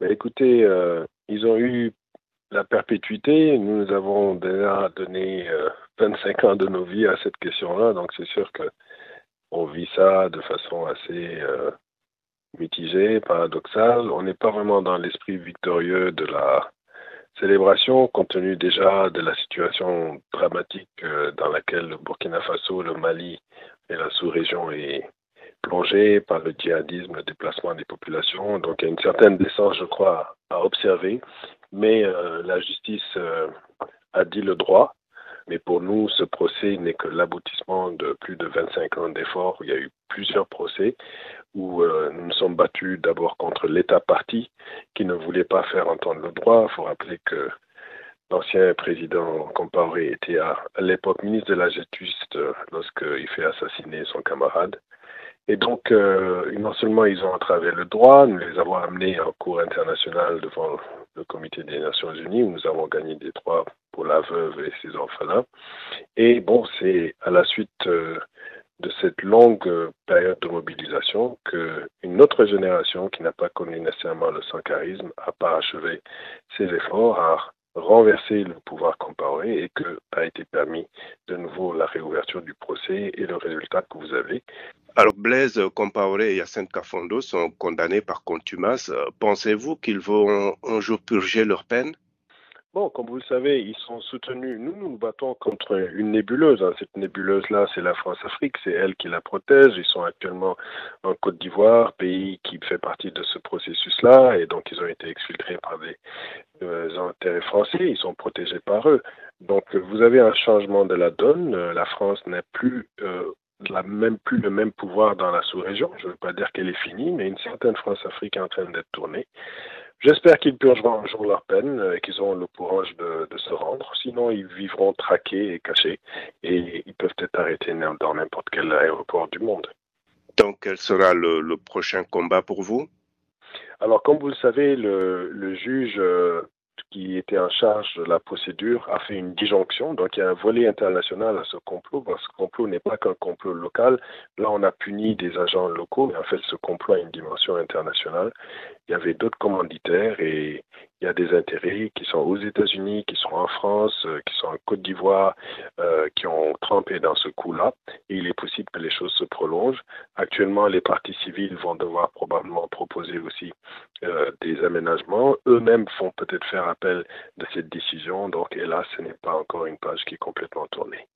Ben, écoutez, euh, ils ont eu la perpétuité. Nous avons déjà donné 25 ans de nos vies à cette question-là, donc c'est sûr que on vit ça de façon assez mitigée, paradoxale. On n'est pas vraiment dans l'esprit victorieux de la célébration, compte tenu déjà de la situation dramatique euh, dans laquelle le Burkina Faso, le Mali et la sous-région est par le djihadisme, le déplacement des populations. Donc il y a une certaine décence, je crois, à observer. Mais euh, la justice euh, a dit le droit. Mais pour nous, ce procès n'est que l'aboutissement de plus de 25 ans d'efforts. Il y a eu plusieurs procès où euh, nous nous sommes battus d'abord contre l'État parti qui ne voulait pas faire entendre le droit. Il faut rappeler que l'ancien président Compaoré était à, l'époque ministre de la Justice lorsqu'il fait assassiner son camarade. Et donc, euh, non seulement ils ont entravé le droit, nous les avons amenés en cours international devant le Comité des Nations Unies, où nous avons gagné des droits pour la veuve et ses enfants-là. Et bon, c'est à la suite de cette longue période de mobilisation qu'une autre génération qui n'a pas connu nécessairement le sankarisme a parachevé ses efforts à renverser le pouvoir comparé et que a été permis de nouveau la réouverture du procès et le résultat que vous avez. Alors Blaise Compaoré et Yacine Kafondo sont condamnés par contumace. Pensez-vous qu'ils vont un jour purger leur peine? Bon, comme vous le savez, ils sont soutenus. Nous, nous nous battons contre une nébuleuse. Hein. Cette nébuleuse-là, c'est la France-Afrique. C'est elle qui la protège. Ils sont actuellement en Côte d'Ivoire, pays qui fait partie de ce processus-là. Et donc, ils ont été exfiltrés par des euh, intérêts français. Ils sont protégés par eux. Donc, vous avez un changement de la donne. La France n'a plus euh, la même, plus le même pouvoir dans la sous-région. Je ne veux pas dire qu'elle est finie, mais une certaine France-Afrique est en train d'être tournée. J'espère qu'ils purgeront un jour leur peine et qu'ils auront le courage de, se rendre. Sinon, ils vivront traqués et cachés et ils peuvent être arrêtés dans n'importe quel aéroport du monde. Donc, quel sera le, prochain combat pour vous? Alors, comme vous le savez, le, juge euh, qui était en charge de la procédure a fait une disjonction. Donc il y a un volet international à ce complot, parce que ce complot n'est pas qu'un complot local. Là, on a puni des agents locaux, mais en fait, ce complot a une dimension internationale. Il y avait d'autres commanditaires et qui sont aux États-Unis, qui sont en France, euh, qui sont en Côte d'Ivoire, euh, qui ont trempé dans ce coup-là. Et il est possible que les choses se prolongent. Actuellement, les partis civils vont devoir probablement proposer aussi euh, des aménagements. Eux-mêmes font peut-être faire appel de cette décision. Donc, hélas, ce n'est pas encore une page qui est complètement tournée.